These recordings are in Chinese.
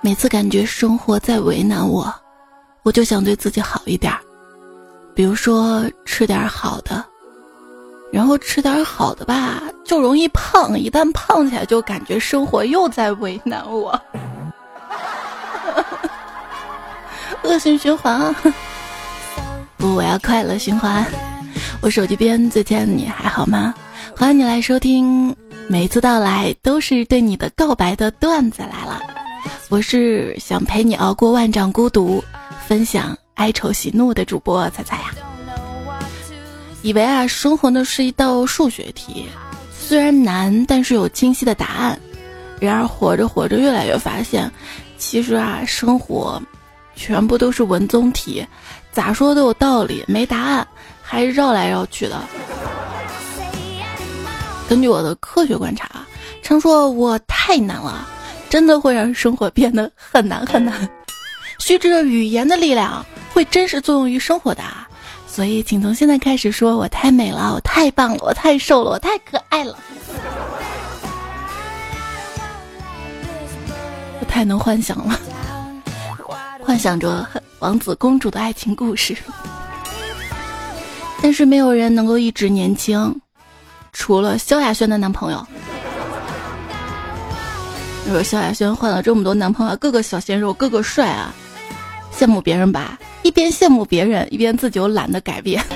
每次感觉生活在为难我，我就想对自己好一点，比如说吃点好的，然后吃点好的吧，就容易胖，一旦胖起来，就感觉生活又在为难我，恶性循环！不，我要快乐循环。我手机边最亲爱的你还好吗？欢迎你来收听，每次到来都是对你的告白的段子来了。我是想陪你熬过万丈孤独，分享哀愁喜怒的主播彩彩呀。以为啊，生活呢是一道数学题，虽然难，但是有清晰的答案。然而活着活着，越来越发现，其实啊，生活全部都是文综题，咋说都有道理，没答案，还绕来绕去的。根据我的科学观察，常说我太难了。真的会让生活变得很难很难。须知语言的力量会真实作用于生活的，所以请从现在开始说：“我太美了，我太棒了，我太瘦了，我太可爱了，我太能幻想了，幻想着王子公主的爱情故事。”但是没有人能够一直年轻，除了萧亚轩的男朋友。说萧亚轩换了这么多男朋友，个个小鲜肉，个个帅啊，羡慕别人吧？一边羡慕别人，一边自己又懒得改变。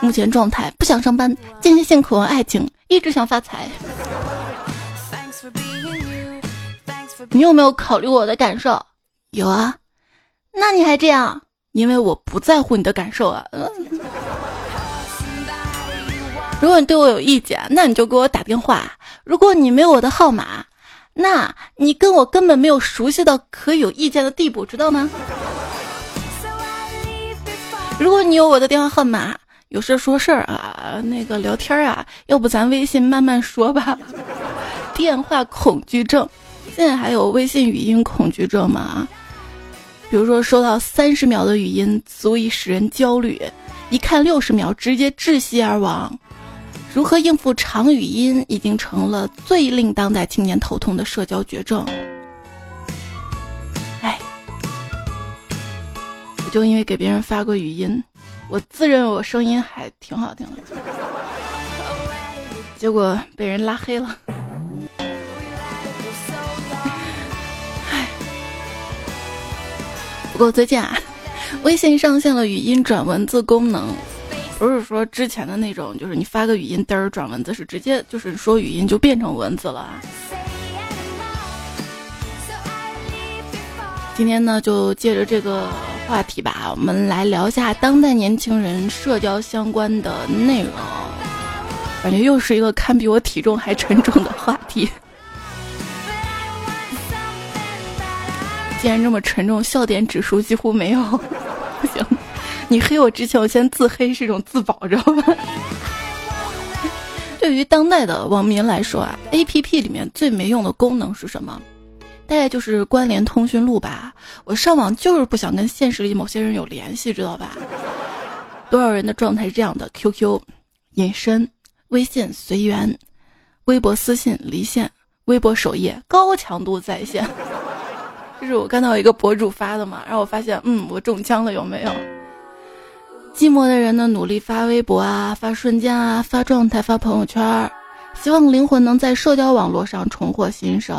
目前状态不想上班，间歇性渴望爱情，一直想发财。你有没有考虑我的感受？有啊，那你还这样？因为我不在乎你的感受啊。如果你对我有意见，那你就给我打电话。如果你没有我的号码，那你跟我根本没有熟悉到可以有意见的地步，知道吗？如果你有我的电话号码，有事说事儿啊，那个聊天啊，要不咱微信慢慢说吧。电话恐惧症，现在还有微信语音恐惧症吗？比如说收到三十秒的语音，足以使人焦虑；一看六十秒，直接窒息而亡。如何应付长语音已经成了最令当代青年头痛的社交绝症。哎，我就因为给别人发过语音，我自认为我声音还挺好听的，结果被人拉黑了。哎，不过最近啊，微信上线了语音转文字功能。不是说之前的那种，就是你发个语音嘚儿转文字，是直接就是说语音就变成文字了。今天呢，就借着这个话题吧，我们来聊一下当代年轻人社交相关的内容。感觉又是一个堪比我体重还沉重的话题。既然这么沉重，笑点指数几乎没有，不行。你黑我之前，我先自黑是一种自保，知道吧？对于当代的网民来说啊，A P P 里面最没用的功能是什么？大概就是关联通讯录吧。我上网就是不想跟现实里某些人有联系，知道吧？多少人的状态是这样的：Q Q 隐身，微信随缘，微博私信离线，微博首页高强度在线。这是我看到一个博主发的嘛，然后我发现，嗯，我中枪了，有没有？寂寞的人呢，努力发微博啊，发瞬间啊，发状态，发朋友圈，希望灵魂能在社交网络上重获新生。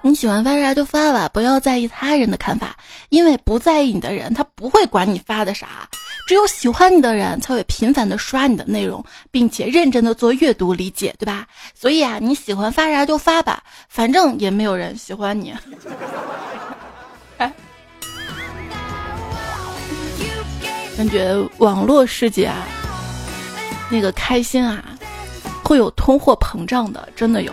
你喜欢发啥就发吧，不要在意他人的看法，因为不在意你的人，他不会管你发的啥。只有喜欢你的人才会频繁的刷你的内容，并且认真的做阅读理解，对吧？所以啊，你喜欢发啥就发吧，反正也没有人喜欢你。感觉网络世界啊，那个开心啊，会有通货膨胀的，真的有。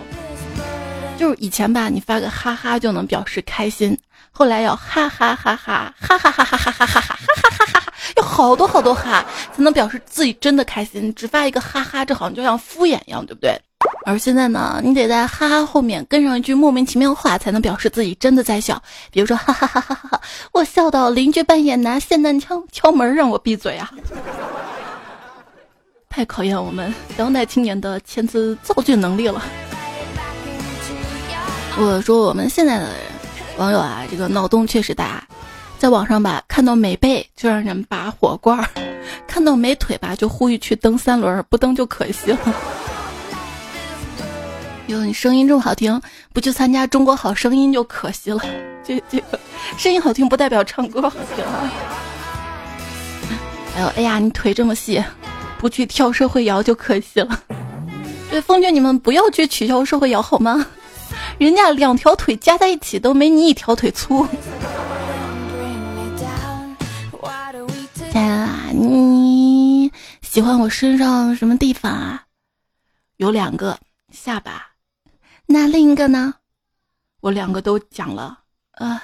就是以前吧，你发个哈哈就能表示开心，后来要哈哈哈哈哈哈哈哈哈哈哈哈哈哈哈哈，要好多好多哈才能表示自己真的开心。只发一个哈哈，这好像就像敷衍一样，对不对？而现在呢，你得在哈哈后面跟上一句莫名其妙的话，才能表示自己真的在笑。比如说，哈哈哈哈哈哈，我笑到邻居半夜拿霰弹枪敲门让我闭嘴啊！太考验我们当代青年的遣词造句能力了。我说我们现在的网友啊，这个脑洞确实大，在网上吧，看到美背就让人拔火罐儿，看到美腿吧就呼吁去蹬三轮，不蹬就可惜了。哟，你声音这么好听，不去参加中国好声音就可惜了。这这个声音好听不代表唱歌好听啊。还有，哎呀，你腿这么细，不去跳社会摇就可惜了。对，奉劝你们不要去取消社会摇好吗？人家两条腿加在一起都没你一条腿粗。亲爱的，你喜欢我身上什么地方啊？有两个，下巴。那另一个呢？我两个都讲了，啊，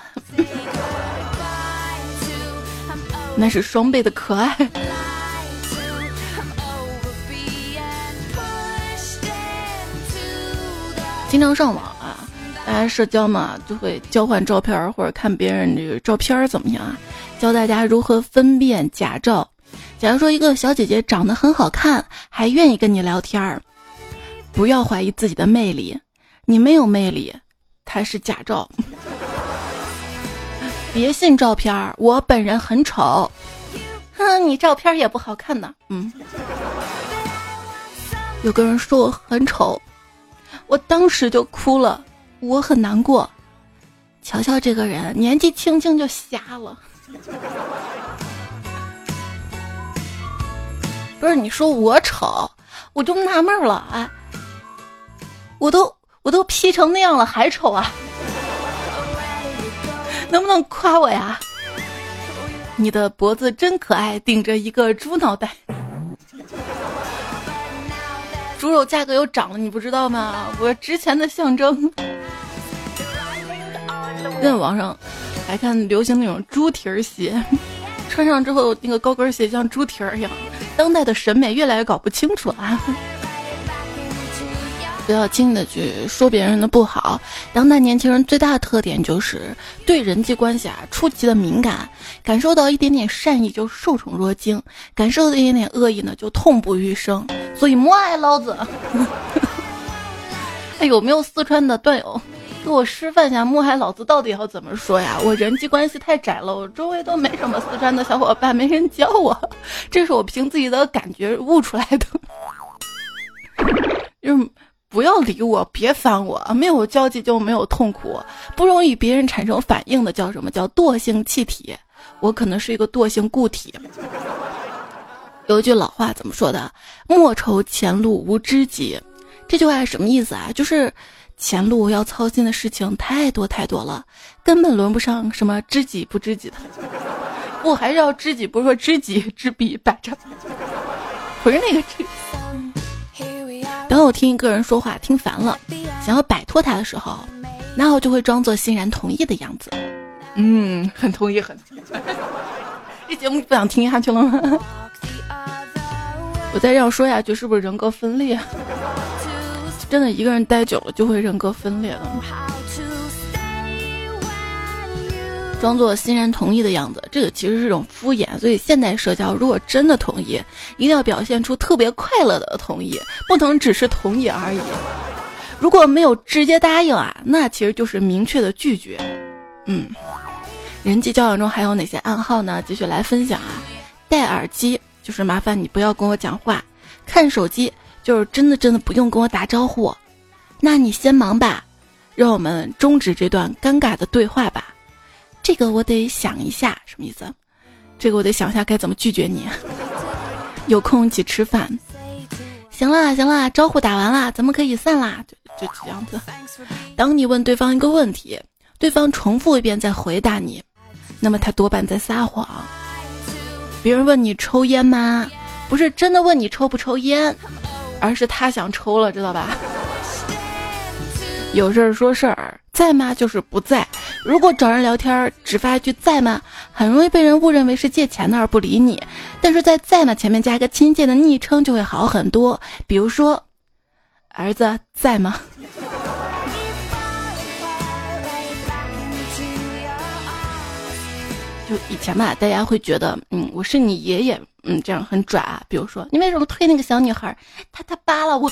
那是双倍的可爱。经常上网啊，大家社交嘛，就会交换照片或者看别人这个照片怎么样啊？教大家如何分辨假照。假如说一个小姐姐长得很好看，还愿意跟你聊天儿，不要怀疑自己的魅力。你没有魅力，他是假照。别信照片我本人很丑。哼，你照片也不好看呢。嗯。有个人说我很丑，我当时就哭了，我很难过。瞧瞧这个人，年纪轻轻就瞎了。不是你说我丑，我就纳闷了哎，我都。我都 P 成那样了，还丑啊？能不能夸我呀？你的脖子真可爱，顶着一个猪脑袋。猪肉价格又涨了，你不知道吗？我值钱的象征。在网上还看流行那种猪蹄儿鞋，穿上之后那个高跟鞋像猪蹄儿一样。当代的审美越来越搞不清楚啊。不要轻易的去说别人的不好。当代年轻人最大的特点就是对人际关系啊出奇的敏感，感受到一点点善意就受宠若惊，感受到一点点恶意呢就痛不欲生。所以默哀老子。哎，有没有四川的段友给我示范一下默哀老子到底要怎么说呀？我人际关系太窄了，我周围都没什么四川的小伙伴，没人教我，这是我凭自己的感觉悟出来的。就是。不要理我，别烦我，没有交集就没有痛苦，不容易别人产生反应的叫什么叫惰性气体？我可能是一个惰性固体。有一句老话怎么说的？莫愁前路无知己。这句话是什么意思啊？就是前路要操心的事情太多太多了，根本轮不上什么知己不知己的。我还是要知己，不是说知己知彼，摆着，不是那个知。当我听一个人说话听烦了，想要摆脱他的时候，那我就会装作欣然同意的样子。嗯，很同意，很同意。这节目不想听下去了吗？我再这样说下去，是不是人格分裂？真的，一个人待久了就会人格分裂了。装作欣然同意的样子，这个其实是一种敷衍。所以现代社交，如果真的同意，一定要表现出特别快乐的同意，不能只是同意而已。如果没有直接答应啊，那其实就是明确的拒绝。嗯，人际交往中还有哪些暗号呢？继续来分享啊。戴耳机就是麻烦你不要跟我讲话，看手机就是真的真的不用跟我打招呼。那你先忙吧，让我们终止这段尴尬的对话吧。这个我得想一下，什么意思？这个我得想一下该怎么拒绝你。有空一起吃饭。行了行了，招呼打完啦，咱们可以散啦。就就这样子。当你问对方一个问题，对方重复一遍再回答你，那么他多半在撒谎。别人问你抽烟吗？不是真的问你抽不抽烟，而是他想抽了，知道吧？有事儿说事儿，在吗？就是不在。如果找人聊天只发一句在吗，很容易被人误认为是借钱的而不理你。但是在在吗前面加一个亲切的昵称就会好很多，比如说，儿子在吗？就以前吧，大家会觉得，嗯，我是你爷爷，嗯，这样很拽啊。比如说，你为什么推那个小女孩？她她扒了我。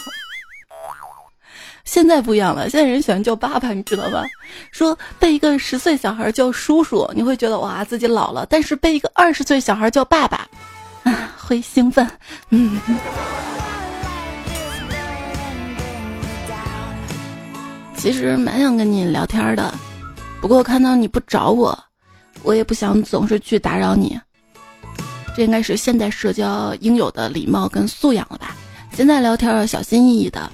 现在不一样了，现在人喜欢叫爸爸，你知道吧？说被一个十岁小孩叫叔叔，你会觉得哇自己老了；但是被一个二十岁小孩叫爸爸，啊，会兴奋。嗯。其实蛮想跟你聊天的，不过看到你不找我，我也不想总是去打扰你。这应该是现代社交应有的礼貌跟素养了吧？现在聊天要小心翼翼的。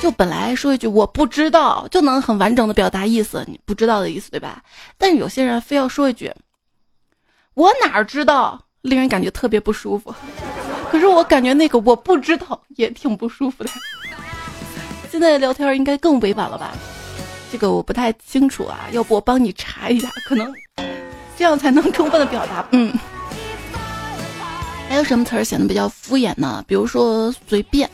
就本来说一句我不知道就能很完整的表达意思，你不知道的意思对吧？但是有些人非要说一句我哪知道，令人感觉特别不舒服。可是我感觉那个我不知道也挺不舒服的。现在聊天应该更委婉了吧？这个我不太清楚啊，要不我帮你查一下，可能这样才能充分的表达。嗯，还有什么词儿显得比较敷衍呢？比如说随便。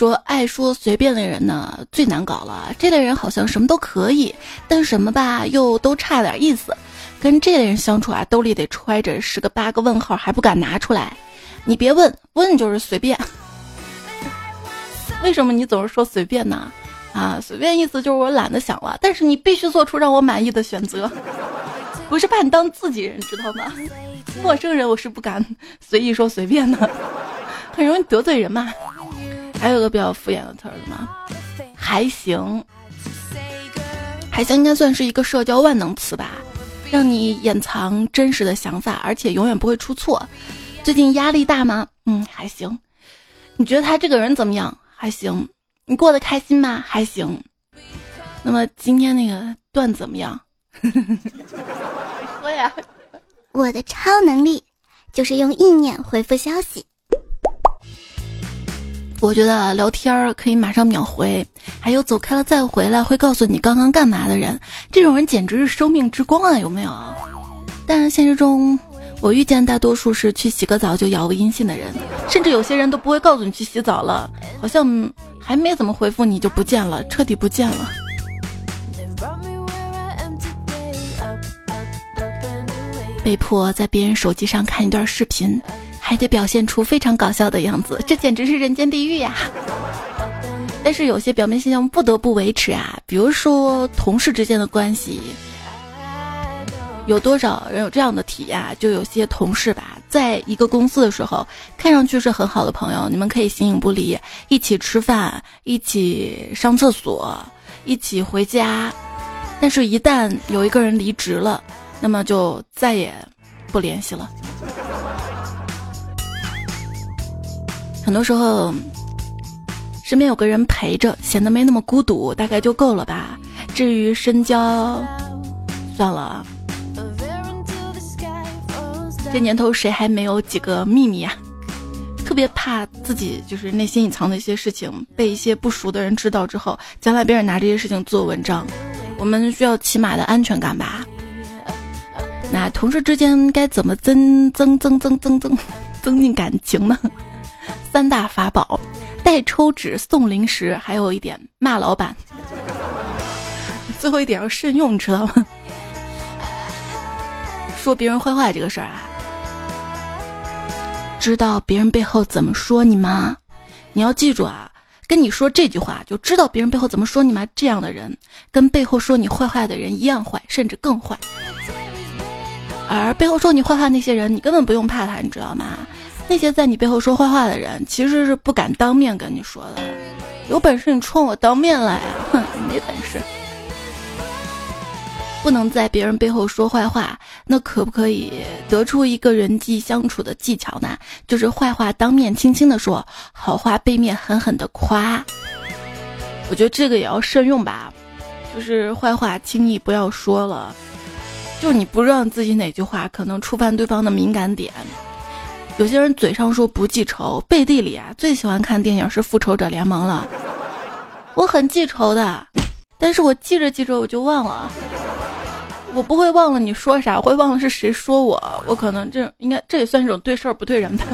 说爱说随便的人呢最难搞了，这类人好像什么都可以，但什么吧又都差点意思。跟这类人相处啊，兜里得揣着十个八个问号，还不敢拿出来。你别问问就是随便。为什么你总是说随便呢？啊，随便意思就是我懒得想了，但是你必须做出让我满意的选择，不是把你当自己人，知道吗？陌生人我是不敢随意说随便的，很容易得罪人嘛。还有个比较敷衍的词儿吗？还行，还行，应该算是一个社交万能词吧，让你掩藏真实的想法，而且永远不会出错。最近压力大吗？嗯，还行。你觉得他这个人怎么样？还行。你过得开心吗？还行。那么今天那个段怎么样？说呀。我的超能力就是用意念回复消息。我觉得聊天儿可以马上秒回，还有走开了再回来会告诉你刚刚干嘛的人，这种人简直是生命之光啊！有没有？但现实中，我遇见大多数是去洗个澡就杳无音信的人，甚至有些人都不会告诉你去洗澡了，好像还没怎么回复你就不见了，彻底不见了。被迫在别人手机上看一段视频。还得表现出非常搞笑的样子，这简直是人间地狱呀！但是有些表面现象不得不维持啊，比如说同事之间的关系，有多少人有这样的体验？就有些同事吧，在一个公司的时候，看上去是很好的朋友，你们可以形影不离，一起吃饭，一起上厕所，一起回家。但是，一旦有一个人离职了，那么就再也不联系了。很多时候，身边有个人陪着，显得没那么孤独，大概就够了吧。至于深交，算了。这年头谁还没有几个秘密啊？特别怕自己就是内心隐藏的一些事情被一些不熟的人知道之后，将来别人拿这些事情做文章。我们需要起码的安全感吧？那同事之间该怎么增增增增增增增进感情呢？三大法宝：带抽纸、送零食，还有一点骂老板。最后一点要慎用，你知道吗？说别人坏话这个事儿啊，知道别人背后怎么说你吗？你要记住啊，跟你说这句话就知道别人背后怎么说你吗？这样的人跟背后说你坏话的人一样坏，甚至更坏。而背后说你坏话那些人，你根本不用怕他，你知道吗？那些在你背后说坏话的人，其实是不敢当面跟你说的。有本事你冲我当面来啊！哼，没本事。不能在别人背后说坏话，那可不可以得出一个人际相处的技巧呢？就是坏话当面轻轻的说，好话背面狠狠的夸。我觉得这个也要慎用吧，就是坏话轻易不要说了，就你不知道自己哪句话可能触犯对方的敏感点。有些人嘴上说不记仇，背地里啊最喜欢看电影是《复仇者联盟》了。我很记仇的，但是我记着记着我就忘了。我不会忘了你说啥，我会忘了是谁说我。我可能这应该这也算是种对事儿不对人吧。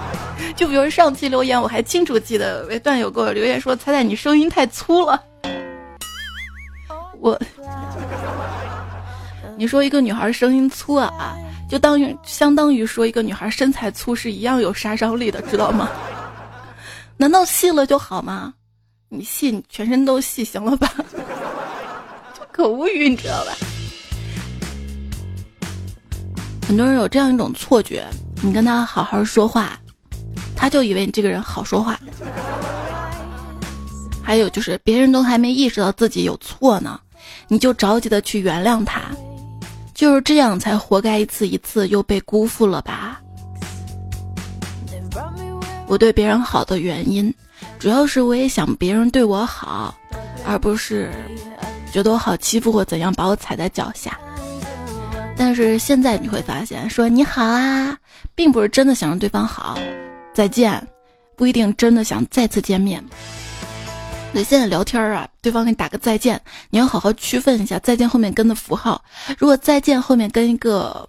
就比如上期留言，我还清楚记得，为段友给我留言说：“猜猜你声音太粗了。”我，你说一个女孩声音粗啊？就当于相当于说一个女孩身材粗是一样有杀伤力的，知道吗？难道细了就好吗？你细，你全身都细，行了吧？可无语，你知道吧？很多人有这样一种错觉，你跟他好好说话，他就以为你这个人好说话。还有就是，别人都还没意识到自己有错呢，你就着急的去原谅他，就是这样才活该一次一次又被辜负了吧？我对别人好的原因，主要是我也想别人对我好，而不是觉得我好欺负或怎样把我踩在脚下。但是现在你会发现，说你好啊，并不是真的想让对方好，再见，不一定真的想再次见面。所以现在聊天啊，对方给你打个再见，你要好好区分一下再见后面跟的符号。如果再见后面跟一个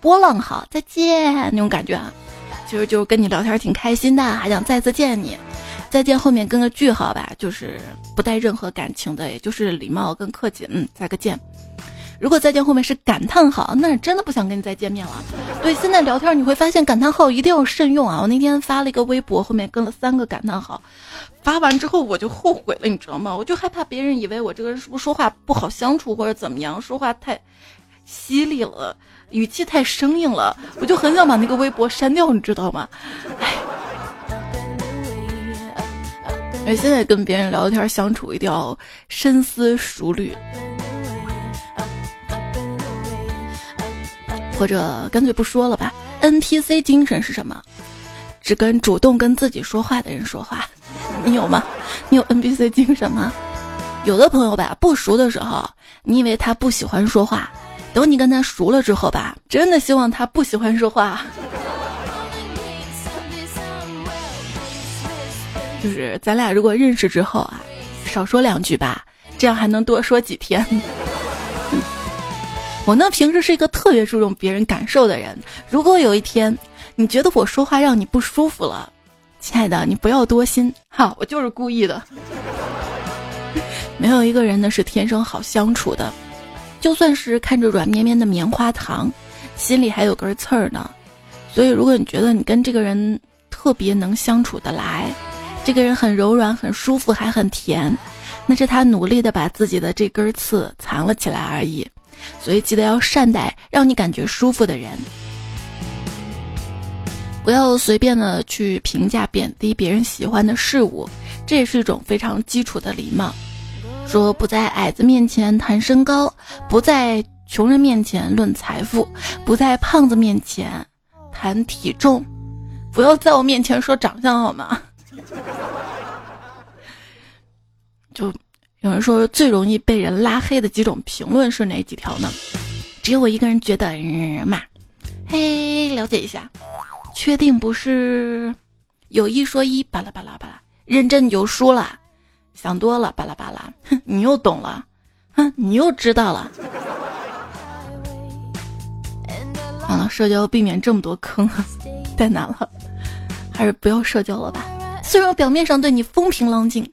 波浪号，再见那种感觉啊，其实就是跟你聊天挺开心的，还想再次见你。再见后面跟个句号吧，就是不带任何感情的，也就是礼貌跟客气，嗯，再个见。如果再见后面是感叹号，那是真的不想跟你再见面了。对，现在聊天你会发现感叹号一定要慎用啊！我那天发了一个微博，后面跟了三个感叹号，发完之后我就后悔了，你知道吗？我就害怕别人以为我这个人是不是说话不好相处或者怎么样，说话太犀利了，语气太生硬了，我就很想把那个微博删掉，你知道吗？哎，而现在跟别人聊天相处一定要深思熟虑。或者干脆不说了吧。NPC 精神是什么？只跟主动跟自己说话的人说话。你有吗？你有 NPC 精神吗？有的朋友吧，不熟的时候，你以为他不喜欢说话，等你跟他熟了之后吧，真的希望他不喜欢说话。就是咱俩如果认识之后啊，少说两句吧，这样还能多说几天。我呢，平时是一个特别注重别人感受的人。如果有一天你觉得我说话让你不舒服了，亲爱的，你不要多心哈，我就是故意的。没有一个人呢是天生好相处的，就算是看着软绵绵的棉花糖，心里还有根刺儿呢。所以，如果你觉得你跟这个人特别能相处得来，这个人很柔软、很舒服，还很甜，那是他努力的把自己的这根刺藏了起来而已。所以记得要善待让你感觉舒服的人，不要随便的去评价贬低别人喜欢的事物，这也是一种非常基础的礼貌。说不在矮子面前谈身高，不在穷人面前论财富，不在胖子面前谈体重，不要在我面前说长相好吗？就。有人说最容易被人拉黑的几种评论是哪几条呢？只有我一个人觉得骂。嘿，了解一下，确定不是有一说一，巴拉巴拉巴拉，认真你就输了，想多了，巴拉巴拉，哼，你又懂了，哼，你又知道了。完了，社交避免这么多坑，太难了，还是不要社交了吧。虽然我表面上对你风平浪静，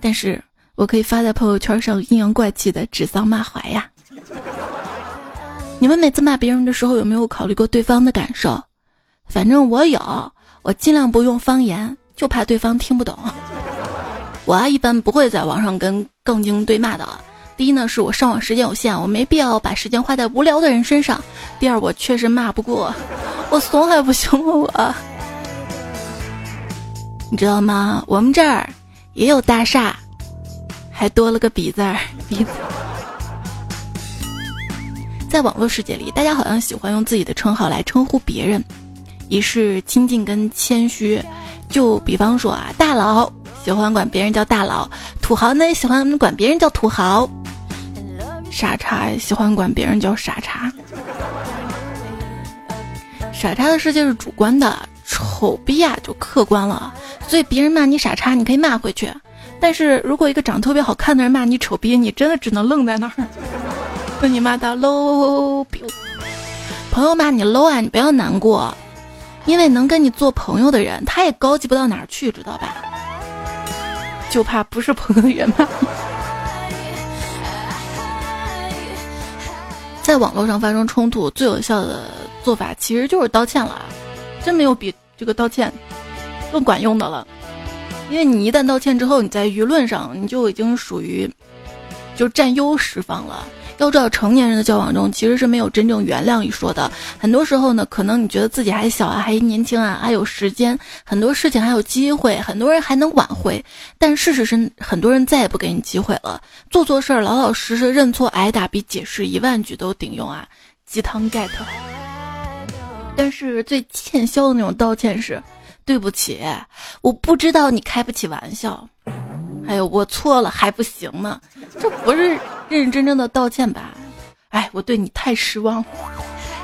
但是。我可以发在朋友圈上阴阳怪气的指桑骂槐呀！你们每次骂别人的时候有没有考虑过对方的感受？反正我有，我尽量不用方言，就怕对方听不懂。我啊一般不会在网上跟杠精对骂的。第一呢，是我上网时间有限，我没必要把时间花在无聊的人身上。第二，我确实骂不过，我怂还不行吗？我，你知道吗？我们这儿也有大厦。还多了个比字儿，比。在网络世界里，大家好像喜欢用自己的称号来称呼别人，以示亲近跟谦虚。就比方说啊，大佬喜欢管别人叫大佬，土豪呢喜欢管别人叫土豪，傻叉喜欢管别人叫傻叉。傻叉的世界是主观的，丑逼啊就客观了，所以别人骂你傻叉，你可以骂回去。但是如果一个长得特别好看的人骂你丑逼，你真的只能愣在那儿，被你骂到 low。朋友骂你 low 啊，你不要难过，因为能跟你做朋友的人，他也高级不到哪儿去，知道吧？就怕不是朋友的人骂。在网络上发生冲突，最有效的做法其实就是道歉了，真没有比这个道歉更管用的了。因为你一旦道歉之后，你在舆论上你就已经属于就占优势方了。要知道，成年人的交往中其实是没有真正原谅一说的。很多时候呢，可能你觉得自己还小啊，还年轻啊，还有时间，很多事情还有机会，很多人还能挽回。但事实是，很多人再也不给你机会了。做错事儿，老老实实认错，挨打比解释一万句都顶用啊！鸡汤 get。但是最欠削的那种道歉是，对不起，我不知道你开不起玩笑。哎呦我错了还不行吗？这不是认认真真的道歉吧？哎，我对你太失望。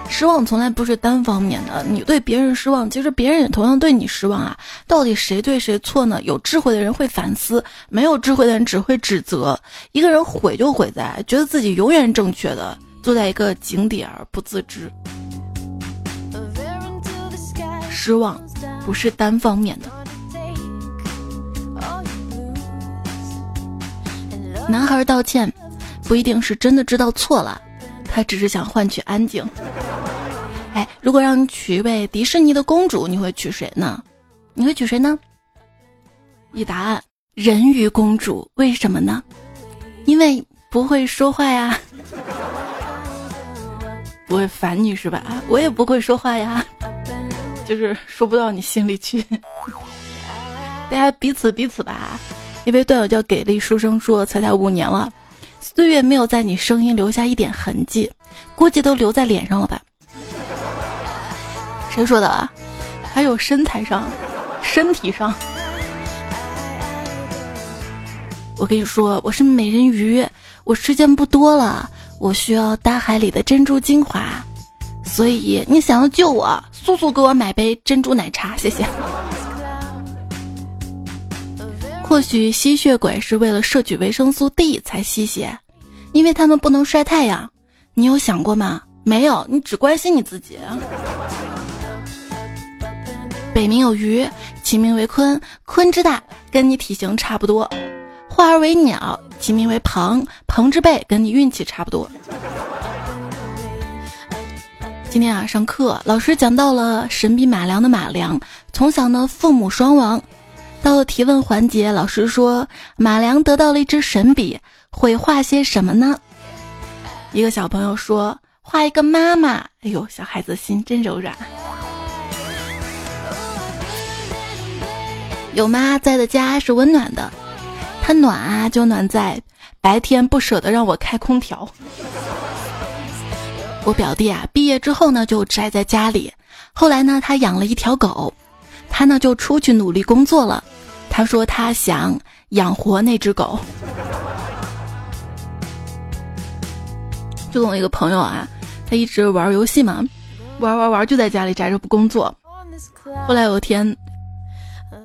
失望从来不是单方面的，你对别人失望，其实别人也同样对你失望啊。到底谁对谁错呢？有智慧的人会反思，没有智慧的人只会指责。一个人毁就毁在觉得自己永远正确的，坐在一个井底而不自知。失望不是单方面的。男孩道歉，不一定是真的知道错了，他只是想换取安静。哎，如果让你娶一位迪士尼的公主，你会娶谁呢？你会娶谁呢？一答案：人鱼公主。为什么呢？因为不会说话呀，不会烦你是吧？我也不会说话呀，就是说不到你心里去。大家彼此彼此吧。一位段友叫给力书生说：“才才五年了，岁月没有在你声音留下一点痕迹，估计都留在脸上了吧？”谁说的啊？还有身材上、身体上。我跟你说，我是美人鱼，我时间不多了，我需要大海里的珍珠精华，所以你想要救我，速速给我买杯珍珠奶茶，谢谢。或许吸血鬼是为了摄取维生素 D 才吸血，因为他们不能晒太阳。你有想过吗？没有，你只关心你自己。北冥有鱼，其名为鲲，鲲之大，跟你体型差不多；化而为鸟，其名为鹏，鹏之背，跟你运气差不多。今天啊，上课老师讲到了神笔马良的马良，从小呢父母双亡。到了提问环节，老师说马良得到了一支神笔，会画些什么呢？一个小朋友说画一个妈妈。哎呦，小孩子心真柔软。有妈在的家是温暖的，它暖啊就暖在白天不舍得让我开空调。我表弟啊，毕业之后呢就宅在家里，后来呢他养了一条狗，他呢就出去努力工作了。他说他想养活那只狗。就我一个朋友啊，他一直玩游戏嘛，玩玩玩就在家里宅着不工作。后来有一天，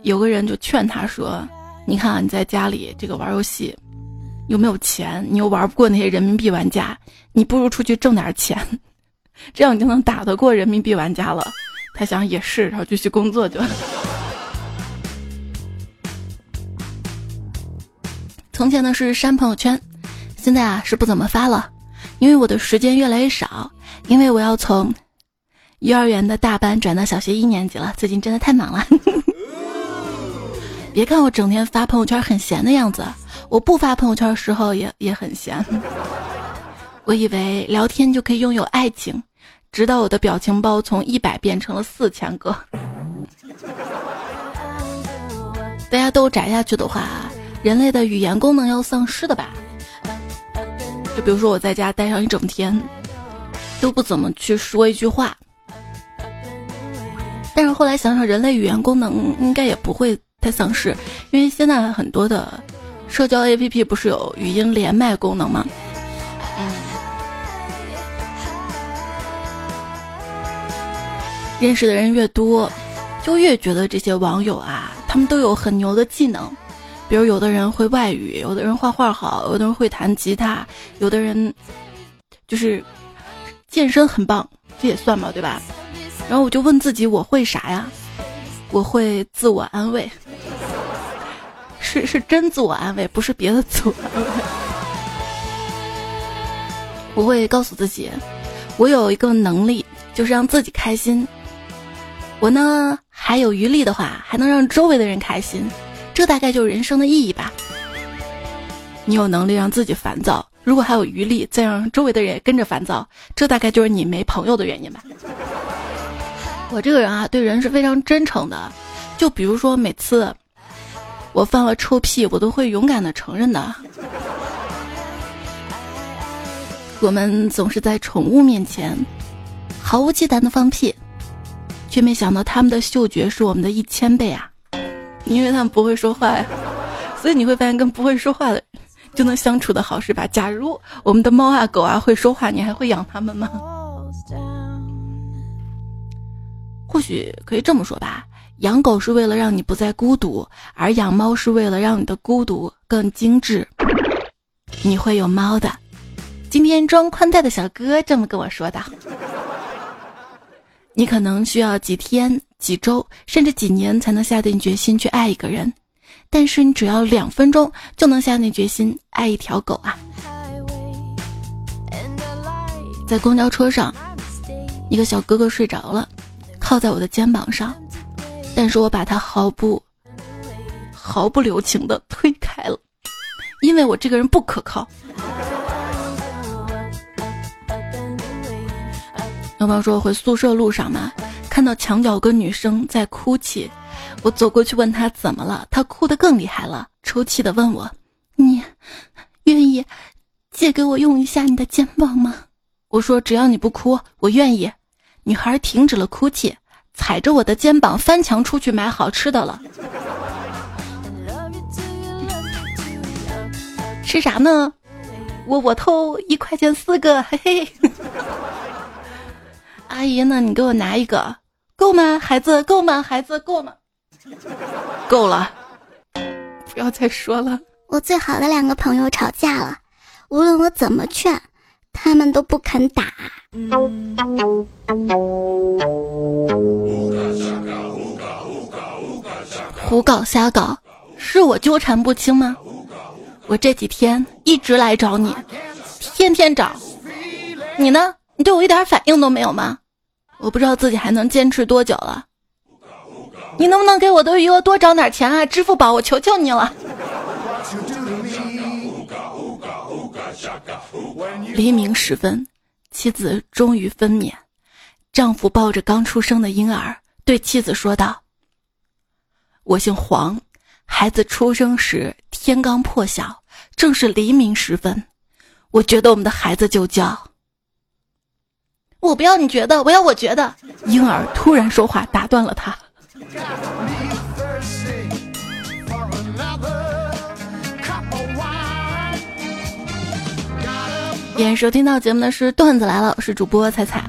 有个人就劝他说：“你看啊，你在家里这个玩游戏，又没有钱，你又玩不过那些人民币玩家，你不如出去挣点钱，这样你就能打得过人民币玩家了。”他想也是，然后继续工作就。从前呢是删朋友圈，现在啊是不怎么发了，因为我的时间越来越少，因为我要从幼儿园的大班转到小学一年级了，最近真的太忙了。别看我整天发朋友圈很闲的样子，我不发朋友圈的时候也也很闲。我以为聊天就可以拥有爱情，直到我的表情包从一百变成了四千个。大家都宅下去的话。人类的语言功能要丧失的吧？就比如说我在家待上一整天，都不怎么去说一句话。但是后来想想，人类语言功能应该也不会太丧失，因为现在很多的社交 APP 不是有语音连麦功能吗？认识的人越多，就越觉得这些网友啊，他们都有很牛的技能。比如有的人会外语，有的人画画好，有的人会弹吉他，有的人就是健身很棒，这也算吧，对吧？然后我就问自己，我会啥呀？我会自我安慰，是是真自我安慰，不是别的自我。我会告诉自己，我有一个能力，就是让自己开心。我呢，还有余力的话，还能让周围的人开心，这大概就是人生的意义吧。你有能力让自己烦躁，如果还有余力，再让周围的人也跟着烦躁，这大概就是你没朋友的原因吧。我这个人啊，对人是非常真诚的，就比如说每次我放了臭屁，我都会勇敢的承认的。我们总是在宠物面前毫无忌惮的放屁，却没想到他们的嗅觉是我们的一千倍啊！因为他们不会说话呀，所以你会发现跟不会说话的就能相处的好，是吧？假如我们的猫啊狗啊会说话，你还会养它们吗？或许可以这么说吧，养狗是为了让你不再孤独，而养猫是为了让你的孤独更精致。你会有猫的。今天装宽带的小哥这么跟我说的：“你可能需要几天、几周，甚至几年才能下定决心去爱一个人，但是你只要两分钟就能下定决心爱一条狗啊！”在公交车上，一个小哥哥睡着了，靠在我的肩膀上，但是我把他毫不毫不留情的推开了，因为我这个人不可靠。有朋友说回宿舍路上嘛，看到墙角有个女生在哭泣，我走过去问她怎么了，她哭得更厉害了，抽泣的问我：“你愿意借给我用一下你的肩膀吗？”我说：“只要你不哭，我愿意。”女孩停止了哭泣，踩着我的肩膀翻墙出去买好吃的了。吃啥呢？我我偷一块钱四个，嘿嘿。阿姨呢？你给我拿一个，够吗？孩子够吗？孩子够吗？够了，不要再说了。我最好的两个朋友吵架了，无论我怎么劝，他们都不肯打。胡搞瞎搞，是我纠缠不清吗？我这几天一直来找你，天天找你呢。你对我一点反应都没有吗？我不知道自己还能坚持多久了。你能不能给我的余额多找点钱啊？支付宝，我求求你了。黎明时分，妻子终于分娩，丈夫抱着刚出生的婴儿，对妻子说道：“我姓黄，孩子出生时天刚破晓，正是黎明时分，我觉得我们的孩子就叫。”我不要你觉得，我要我觉得。婴儿突然说话打断了他。今天收听到节目的是段子来了，我是主播彩彩。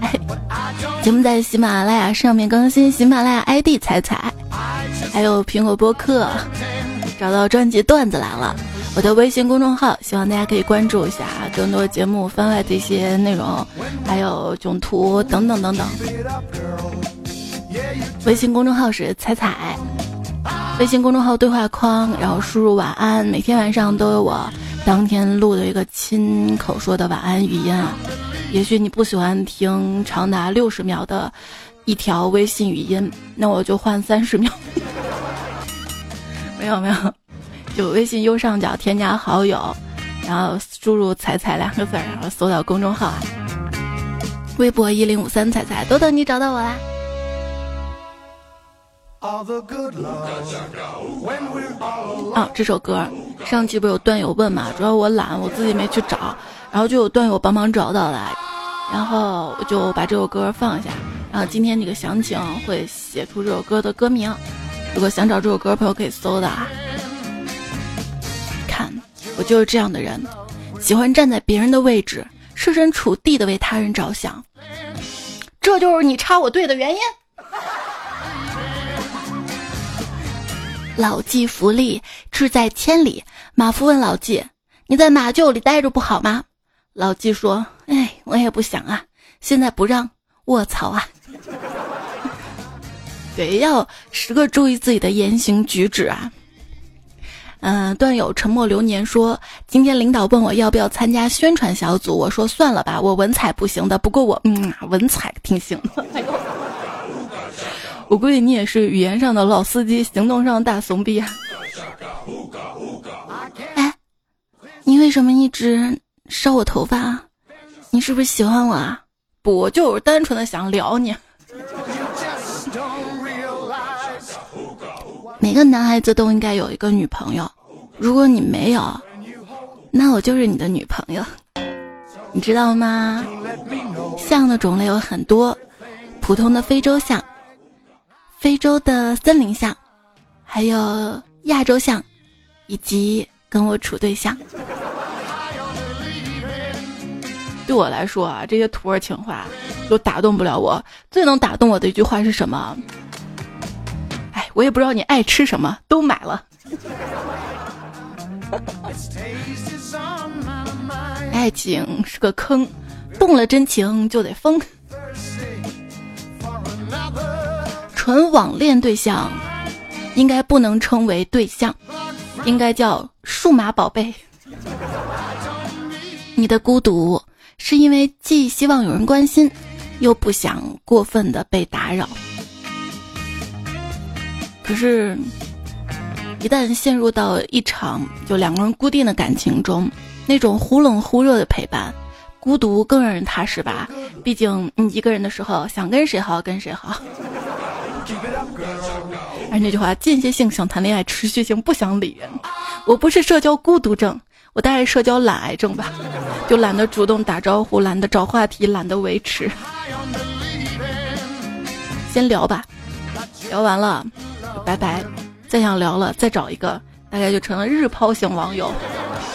节目在喜马拉雅上面更新，喜马拉雅 ID 彩彩，还有苹果播客，找到专辑段子来了。我的微信公众号，希望大家可以关注一下更多节目番外的一些内容，还有囧图等等等等。微信公众号是彩彩，微信公众号对话框，然后输入晚安，每天晚上都有我当天录的一个亲口说的晚安语音啊。也许你不喜欢听长达六十秒的一条微信语音，那我就换三十秒。没 有没有。就微信右上角添加好友，然后输入“彩彩”两个字，然后搜到公众号啊。微博一零五三彩彩都等你找到我啦。啊，这首歌上期不有段友问嘛？主要我懒，我自己没去找，然后就有段友帮忙找到了，然后我就把这首歌放下。然后今天这个详情会写出这首歌的歌名，如果想找这首歌，朋友可以搜的啊。看我就是这样的人，喜欢站在别人的位置，设身处地的为他人着想。这就是你插我队的原因。老骥伏枥，志在千里。马夫问老骥：“你在马厩里待着不好吗？”老骥说：“哎，我也不想啊，现在不让，卧槽啊！” 对，要时刻注意自己的言行举止啊。嗯，段友沉默流年说，今天领导问我要不要参加宣传小组，我说算了吧，我文采不行的。不过我嗯，文采挺行的。我估计你也是语言上的老司机，行动上的大怂逼啊。哎，你为什么一直烧我头发啊？你是不是喜欢我啊？不，我就是单纯的想撩你。每个男孩子都应该有一个女朋友，如果你没有，那我就是你的女朋友，你知道吗？象的种类有很多，普通的非洲象，非洲的森林象，还有亚洲象，以及跟我处对象。对我来说啊，这些土味情话都打动不了我。最能打动我的一句话是什么？哎我也不知道你爱吃什么，都买了。爱情是个坑，动了真情就得疯。纯网恋对象应该不能称为对象，应该叫数码宝贝。你的孤独是因为既希望有人关心，又不想过分的被打扰。可是，一旦陷入到一场就两个人固定的感情中，那种忽冷忽热的陪伴，孤独更让人踏实吧。毕竟你一个人的时候，想跟谁好跟谁好。而那句话，间歇性想谈恋爱，持续性不想理人。我不是社交孤独症，我大概社交懒癌症吧，就懒得主动打招呼，懒得找话题，懒得维持。先聊吧，聊完了。拜拜，再想聊了，再找一个，大概就成了日抛型网友，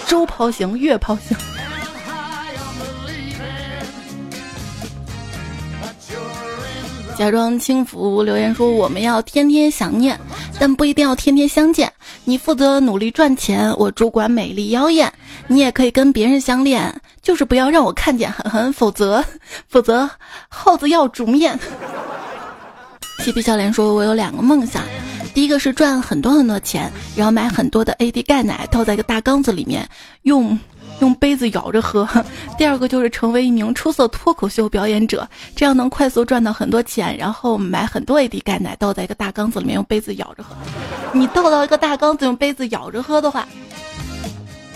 周抛型、月抛型。假装轻浮留言说：“我们要天天想念，但不一定要天天相见。你负责努力赚钱，我主管美丽妖艳。你也可以跟别人相恋，就是不要让我看见，狠狠，否则，否则耗子要煮面。”嬉皮笑脸说：“我有两个梦想。”第一个是赚很多很多钱，然后买很多的 AD 钙奶，倒在一个大缸子里面，用用杯子舀着喝。第二个就是成为一名出色脱口秀表演者，这样能快速赚到很多钱，然后买很多 AD 钙奶，倒在一个大缸子里面，用杯子舀着喝。你倒到一个大缸子，用杯子舀着喝的话，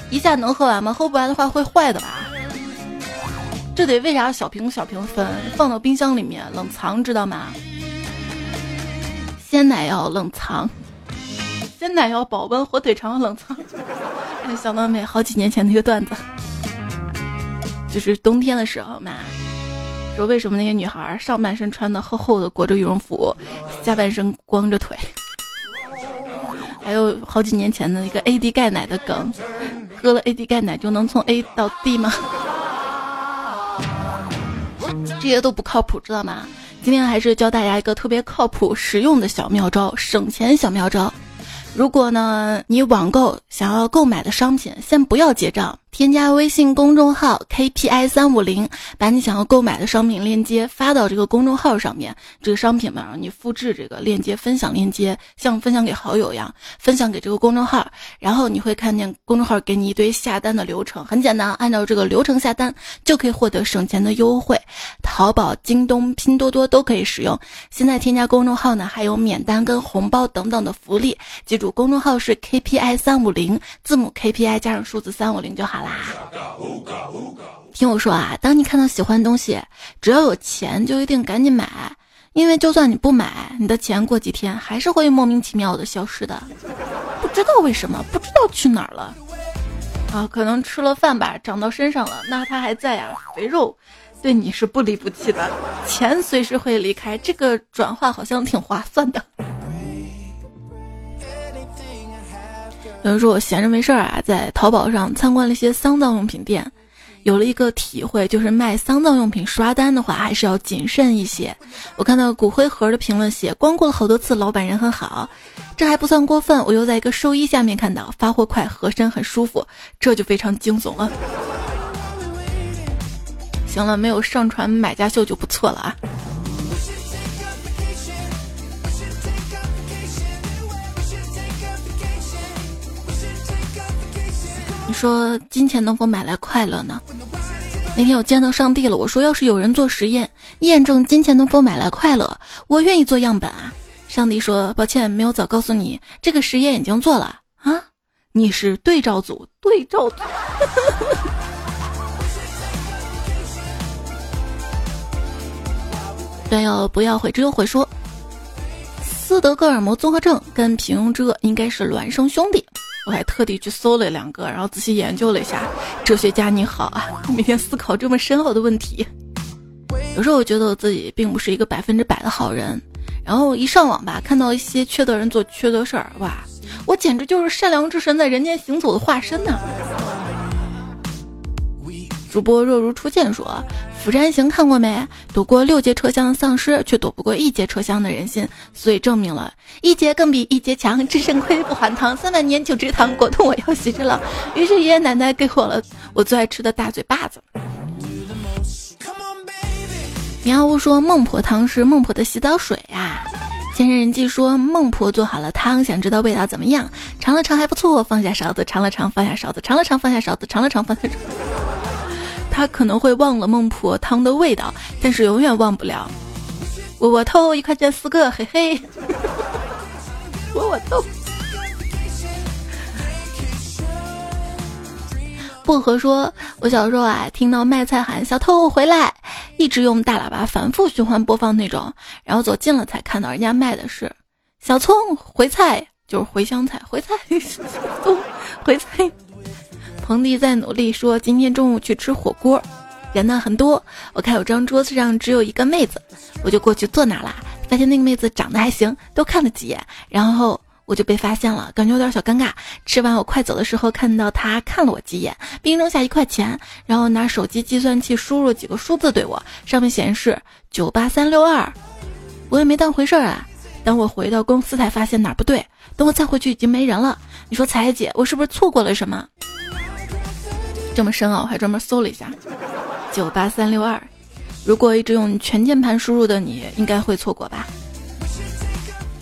一下能喝完吗？喝不完的话会坏的吧？这得为啥小瓶小瓶分，放到冰箱里面冷藏，知道吗？鲜奶要冷藏，鲜奶要保温，火腿肠冷藏。哎，想到没？好几年前那个段子，就是冬天的时候嘛，说为什么那些女孩上半身穿的厚厚的裹着羽绒服，下半身光着腿？还有好几年前的一个 AD 钙奶的梗，喝了 AD 钙奶就能从 A 到 D 吗？这些都不靠谱，知道吗？今天还是教大家一个特别靠谱、实用的小妙招，省钱小妙招。如果呢，你网购想要购买的商品，先不要结账。添加微信公众号 KPI 三五零，把你想要购买的商品链接发到这个公众号上面。这个商品嘛，你复制这个链接，分享链接，像分享给好友一样，分享给这个公众号。然后你会看见公众号给你一堆下单的流程，很简单，按照这个流程下单就可以获得省钱的优惠。淘宝、京东、拼多多都可以使用。现在添加公众号呢，还有免单跟红包等等的福利。记住，公众号是 KPI 三五零，字母 KPI 加上数字三五零就好。听我说啊，当你看到喜欢的东西，只要有钱就一定赶紧买，因为就算你不买，你的钱过几天还是会莫名其妙的消失的，不知道为什么，不知道去哪儿了啊？可能吃了饭吧，长到身上了，那它还在呀，肥肉对你是不离不弃的，钱随时会离开，这个转化好像挺划算的。有人说我闲着没事儿啊，在淘宝上参观了一些丧葬用品店，有了一个体会，就是卖丧葬用品刷单的话，还是要谨慎一些。我看到骨灰盒的评论写，光顾了好多次，老板人很好，这还不算过分。我又在一个寿衣下面看到，发货快，合身很舒服，这就非常惊悚了。行了，没有上传买家秀就不错了啊。你说金钱能否买来快乐呢？那天我见到上帝了，我说要是有人做实验验证金钱能否买来快乐，我愿意做样本啊。上帝说抱歉，没有早告诉你，这个实验已经做了啊。你是对照组，对照组。段友不要悔之又悔说，斯德哥尔摩综合症跟平庸之恶应该是孪生兄弟。我还特地去搜了两个，然后仔细研究了一下。哲学家你好啊，每天思考这么深奥的问题。有时候我觉得我自己并不是一个百分之百的好人，然后一上网吧，看到一些缺德人做缺德事儿，哇，我简直就是善良之神在人间行走的化身呐！主播若如初见说，《釜山行》看过没？躲过六节车厢的丧尸，却躲不过一节车厢的人心，所以证明了一节更比一节强。只肾亏不还汤，三百年酒池塘，果冻我要洗着了。于是爷爷奶奶给我了我最爱吃的大嘴巴子。喵呜说孟婆汤是孟婆的洗澡水啊。前人人记说孟婆做好了汤，想知道味道怎么样？尝了尝还不错，放下勺子，尝了尝放下勺子，尝了尝放下勺子，尝了尝放下勺子。他可能会忘了孟婆汤的味道，但是永远忘不了。窝窝头一块钱四个，嘿嘿。窝窝头。薄荷说：“我小时候啊，听到卖菜喊‘小偷回来’，一直用大喇叭反复循环播放那种，然后走近了才看到人家卖的是小葱回菜，就是茴香菜回菜，回菜。”皇帝在努力说：“今天中午去吃火锅，人呢很多。我看有张桌子上只有一个妹子，我就过去坐那啦。发现那个妹子长得还行，都看了几眼，然后我就被发现了，感觉有点小尴尬。吃完我快走的时候，看到她看了我几眼，并扔下一块钱，然后拿手机计算器输入几个数字对我，上面显示九八三六二，我也没当回事儿啊。等我回到公司才发现哪儿不对，等我再回去已经没人了。你说彩姐，我是不是错过了什么？”这么深奥，我还专门搜了一下，九八三六二。如果一直用全键盘输入的你，应该会错过吧？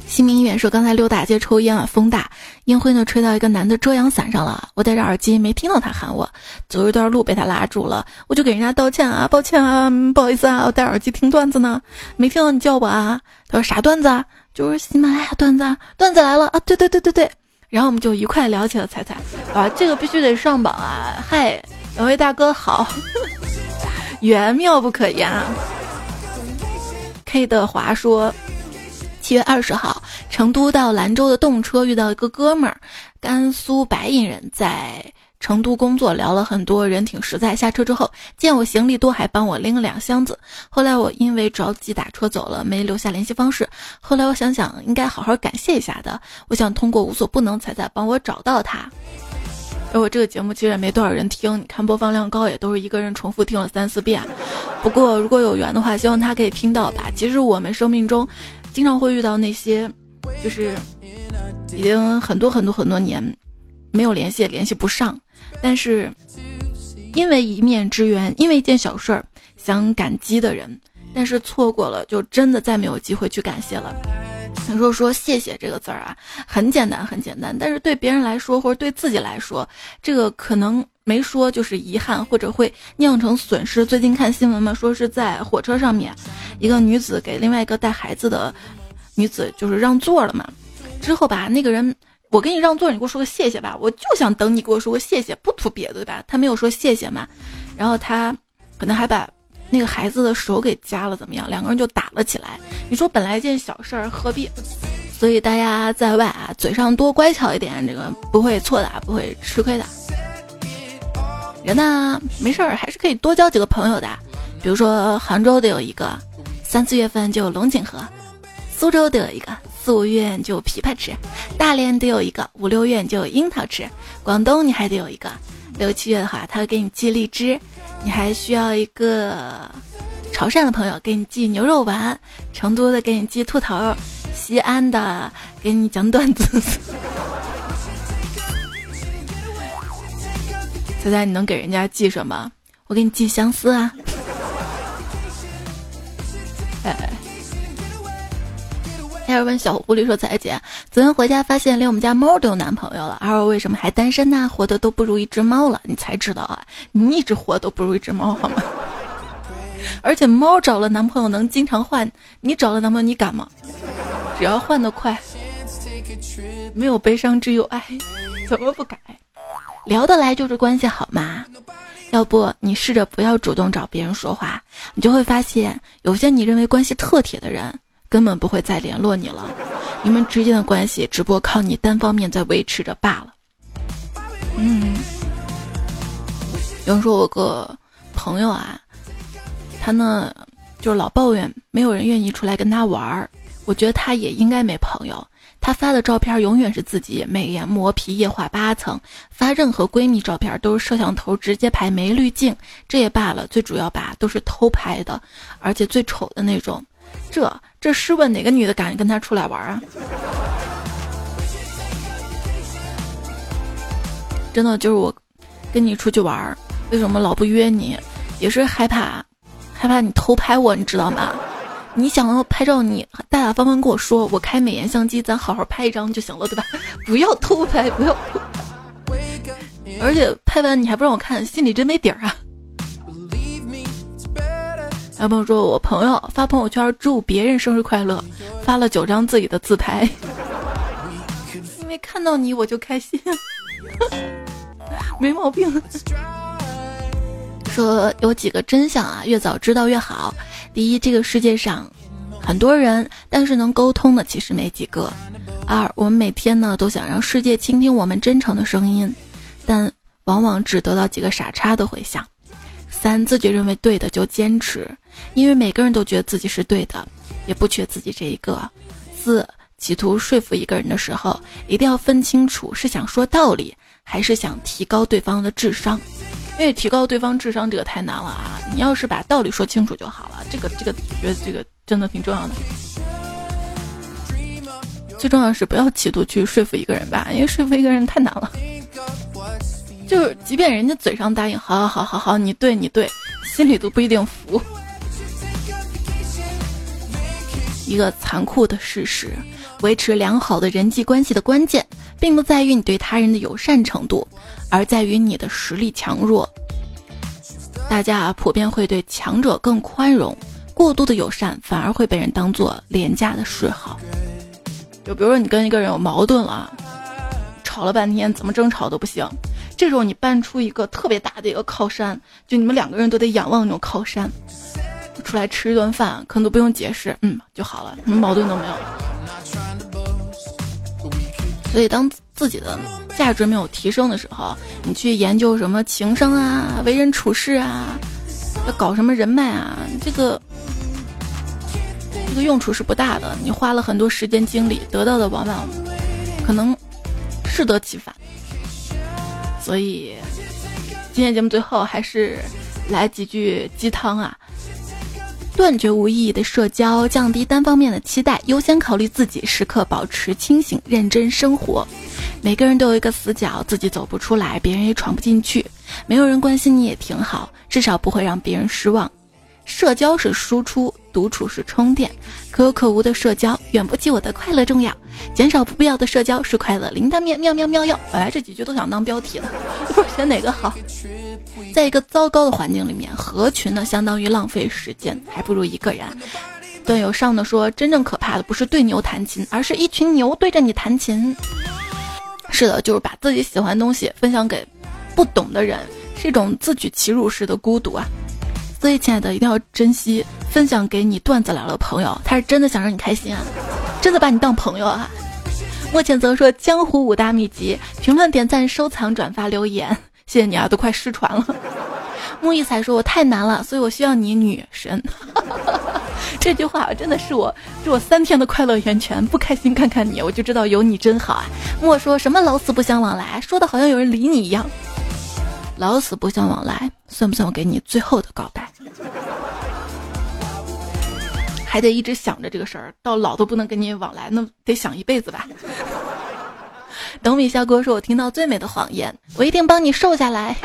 新民医院说，刚才溜大街抽烟啊，风大，烟灰呢吹到一个男的遮阳伞上了。我戴着耳机没听到他喊我，走一段路被他拉住了，我就给人家道歉啊，抱歉啊，不好意思啊，我戴耳机听段子呢，没听到你叫我啊。他说啥段子啊？就是喜马拉雅段子，啊段子来了啊！对对对对对。然后我们就愉快聊起了彩彩，啊，这个必须得上榜啊！嗨，两位大哥好，缘妙不可言啊。K 的华说，七月二十号，成都到兰州的动车遇到一个哥们儿，甘肃白银人，在。成都工作聊了很多，人挺实在。下车之后见我行李多，还帮我拎了两箱子。后来我因为着急打车走了，没留下联系方式。后来我想想，应该好好感谢一下的。我想通过无所不能才在帮我找到他。而我这个节目其实也没多少人听，你看播放量高也都是一个人重复听了三四遍。不过如果有缘的话，希望他可以听到吧。其实我们生命中经常会遇到那些，就是已经很多很多很多年没有联系，联系不上。但是，因为一面之缘，因为一件小事儿，想感激的人，但是错过了，就真的再没有机会去感谢了。你说说谢谢这个字儿啊，很简单，很简单，但是对别人来说，或者对自己来说，这个可能没说就是遗憾，或者会酿成损失。最近看新闻嘛，说是在火车上面，一个女子给另外一个带孩子的女子就是让座了嘛，之后吧，那个人。我给你让座，你给我说个谢谢吧。我就想等你给我说个谢谢，不图别的，对吧？他没有说谢谢嘛，然后他可能还把那个孩子的手给夹了，怎么样？两个人就打了起来。你说本来一件小事儿，何必？所以大家在外啊，嘴上多乖巧一点，这个不会错的，不会吃亏的。人呢，没事儿还是可以多交几个朋友的。比如说杭州得有一个，三四月份就有龙井河，苏州得有一个。四五月就枇杷吃，大连得有一个；五六月就有樱桃吃，广东你还得有一个。六七月的话，他会给你寄荔枝，你还需要一个。潮汕的朋友给你寄牛肉丸，成都的给你寄兔头，西安的给你讲段子。猜猜你能给人家寄什么？我给你寄相思啊。下尔问小狐狸说：“彩姐，昨天回家发现连我们家猫都有男朋友了，而我为什么还单身呢？活的都不如一只猫了。你才知道啊，你一直活都不如一只猫，好吗？而且猫找了男朋友能经常换，你找了男朋友你敢吗？只要换得快，没有悲伤只有爱，怎么不改？聊得来就是关系好吗？要不你试着不要主动找别人说话，你就会发现有些你认为关系特铁的人。”根本不会再联络你了，你们之间的关系只不过靠你单方面在维持着罢了。嗯，有人说我个朋友啊，他呢就是老抱怨没有人愿意出来跟他玩儿，我觉得他也应该没朋友。他发的照片永远是自己美颜磨皮液化八层，发任何闺蜜照片都是摄像头直接拍没滤镜，这也罢了，最主要吧都是偷拍的，而且最丑的那种。这这试问哪个女的敢跟他出来玩啊？真的就是我，跟你出去玩，为什么老不约你？也是害怕，害怕你偷拍我，你知道吗？你想要拍照，你大大方方跟我说，我开美颜相机，咱好好拍一张就行了，对吧？不要偷拍，不要。而且拍完你还不让我看，心里真没底儿啊。男朋友说，我朋友发朋友圈祝别人生日快乐，发了九张自己的自拍，因为看到你我就开心，没毛病。说有几个真相啊，越早知道越好。第一，这个世界上很多人，但是能沟通的其实没几个。二，我们每天呢都想让世界倾听我们真诚的声音，但往往只得到几个傻叉的回响。三，自己认为对的就坚持。因为每个人都觉得自己是对的，也不缺自己这一个。四，企图说服一个人的时候，一定要分清楚是想说道理，还是想提高对方的智商。因为提高对方智商这个太难了啊！你要是把道理说清楚就好了。这个这个，觉得这个真的挺重要的。最重要的是不要企图去说服一个人吧，因为说服一个人太难了。就，即便人家嘴上答应，好好好好好，你对你对，心里都不一定服。一个残酷的事实：维持良好的人际关系的关键，并不在于你对他人的友善程度，而在于你的实力强弱。大家普遍会对强者更宽容，过度的友善反而会被人当做廉价的嗜好。就比如说你跟一个人有矛盾了，吵了半天，怎么争吵都不行，这时候你搬出一个特别大的一个靠山，就你们两个人都得仰望那种靠山。出来吃一顿饭，可能都不用解释，嗯，就好了，什么矛盾都没有。所以，当自己的价值没有提升的时候，你去研究什么情商啊、为人处事啊，要搞什么人脉啊，这个这个用处是不大的。你花了很多时间精力，得到的往往可能适得其反。所以，今天节目最后还是来几句鸡汤啊。断绝无意义的社交，降低单方面的期待，优先考虑自己，时刻保持清醒，认真生活。每个人都有一个死角，自己走不出来，别人也闯不进去。没有人关心你也挺好，至少不会让别人失望。社交是输出，独处是充电。可有可无的社交远不及我的快乐重要。减少不必要的社交是快乐零单面。妙妙妙药。本来这几句都想当标题的，不知道选哪个好。在一个糟糕的环境里面，合群呢相当于浪费时间，还不如一个人。段友上的说，真正可怕的不是对牛弹琴，而是一群牛对着你弹琴。是的，就是把自己喜欢的东西分享给不懂的人，是一种自取其辱式的孤独啊。所以，亲爱的，一定要珍惜分享给你段子来了朋友，他是真的想让你开心啊，真的把你当朋友啊。目前则说江湖五大秘籍：评论、点赞、收藏、转发、留言。谢谢你啊，都快失传了。木易才说：“我太难了，所以我需要你女神。”这句话真的是我，是我三天的快乐源泉。不开心看看你，我就知道有你真好啊。莫说什么老死不相往来，说的好像有人理你一样。老死不相往来，算不算我给你最后的告白？还得一直想着这个事儿，到老都不能跟你往来，那得想一辈子吧。等米笑哥说：“我听到最美的谎言，我一定帮你瘦下来。”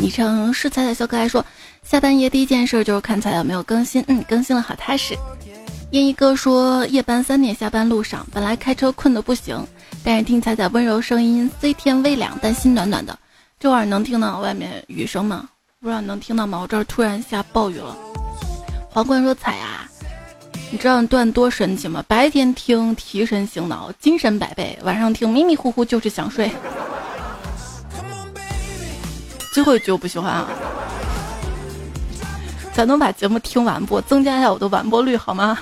昵称是彩彩小可爱说：“下半夜第一件事就是看彩有没有更新，嗯，更新了，好踏实。”燕一哥说，夜班三点下班路上，本来开车困得不行，但是听彩彩温柔声音，虽天微凉，但心暖暖的。这会儿能听到外面雨声吗？不知道能听到吗？我这儿突然下暴雨了。皇冠说：“彩啊，你知道段多神奇吗？白天听提神醒脑，精神百倍；晚上听迷迷糊糊就是想睡。”最后一句我不喜欢啊，咱能把节目听完不，增加一下我的完播率好吗？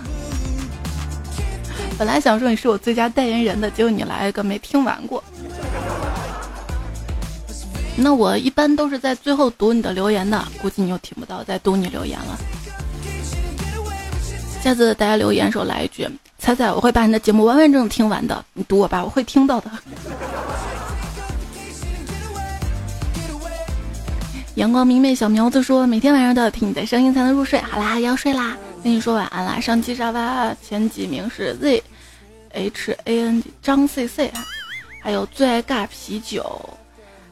本来想说你是我最佳代言人的，结果你来一个没听完过。那我一般都是在最后读你的留言的，估计你又听不到再读你留言了。下次大家留言时候来一句：“彩彩，我会把你的节目完完整整听完的，你读我吧，我会听到的。”阳光明媚小苗子说：“每天晚上都要听你的声音才能入睡。”好啦，要睡啦，跟你说晚安啦。上期沙发前几名是 Z H A N 张 C C，还有最爱尬啤酒。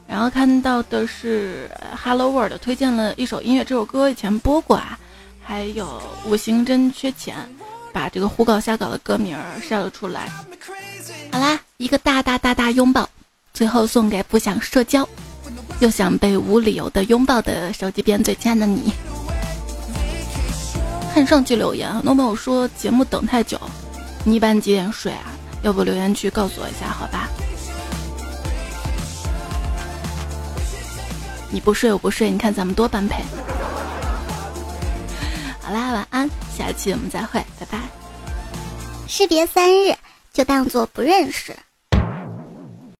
然后看到的是 Hello World 推荐了一首音乐，这首歌以前播过啊。还有五行真缺钱，把这个胡搞瞎搞的歌名晒了出来。好啦，一个大大大大拥抱，最后送给不想社交。又想被无理由的拥抱的手机边最亲爱的你，看上期留言，很多朋友说节目等太久，你一般几点睡啊？要不留言区告诉我一下，好吧？你不睡我不睡，你看咱们多般配。好啦，晚安，下期我们再会，拜拜。士别三日，就当做不认识。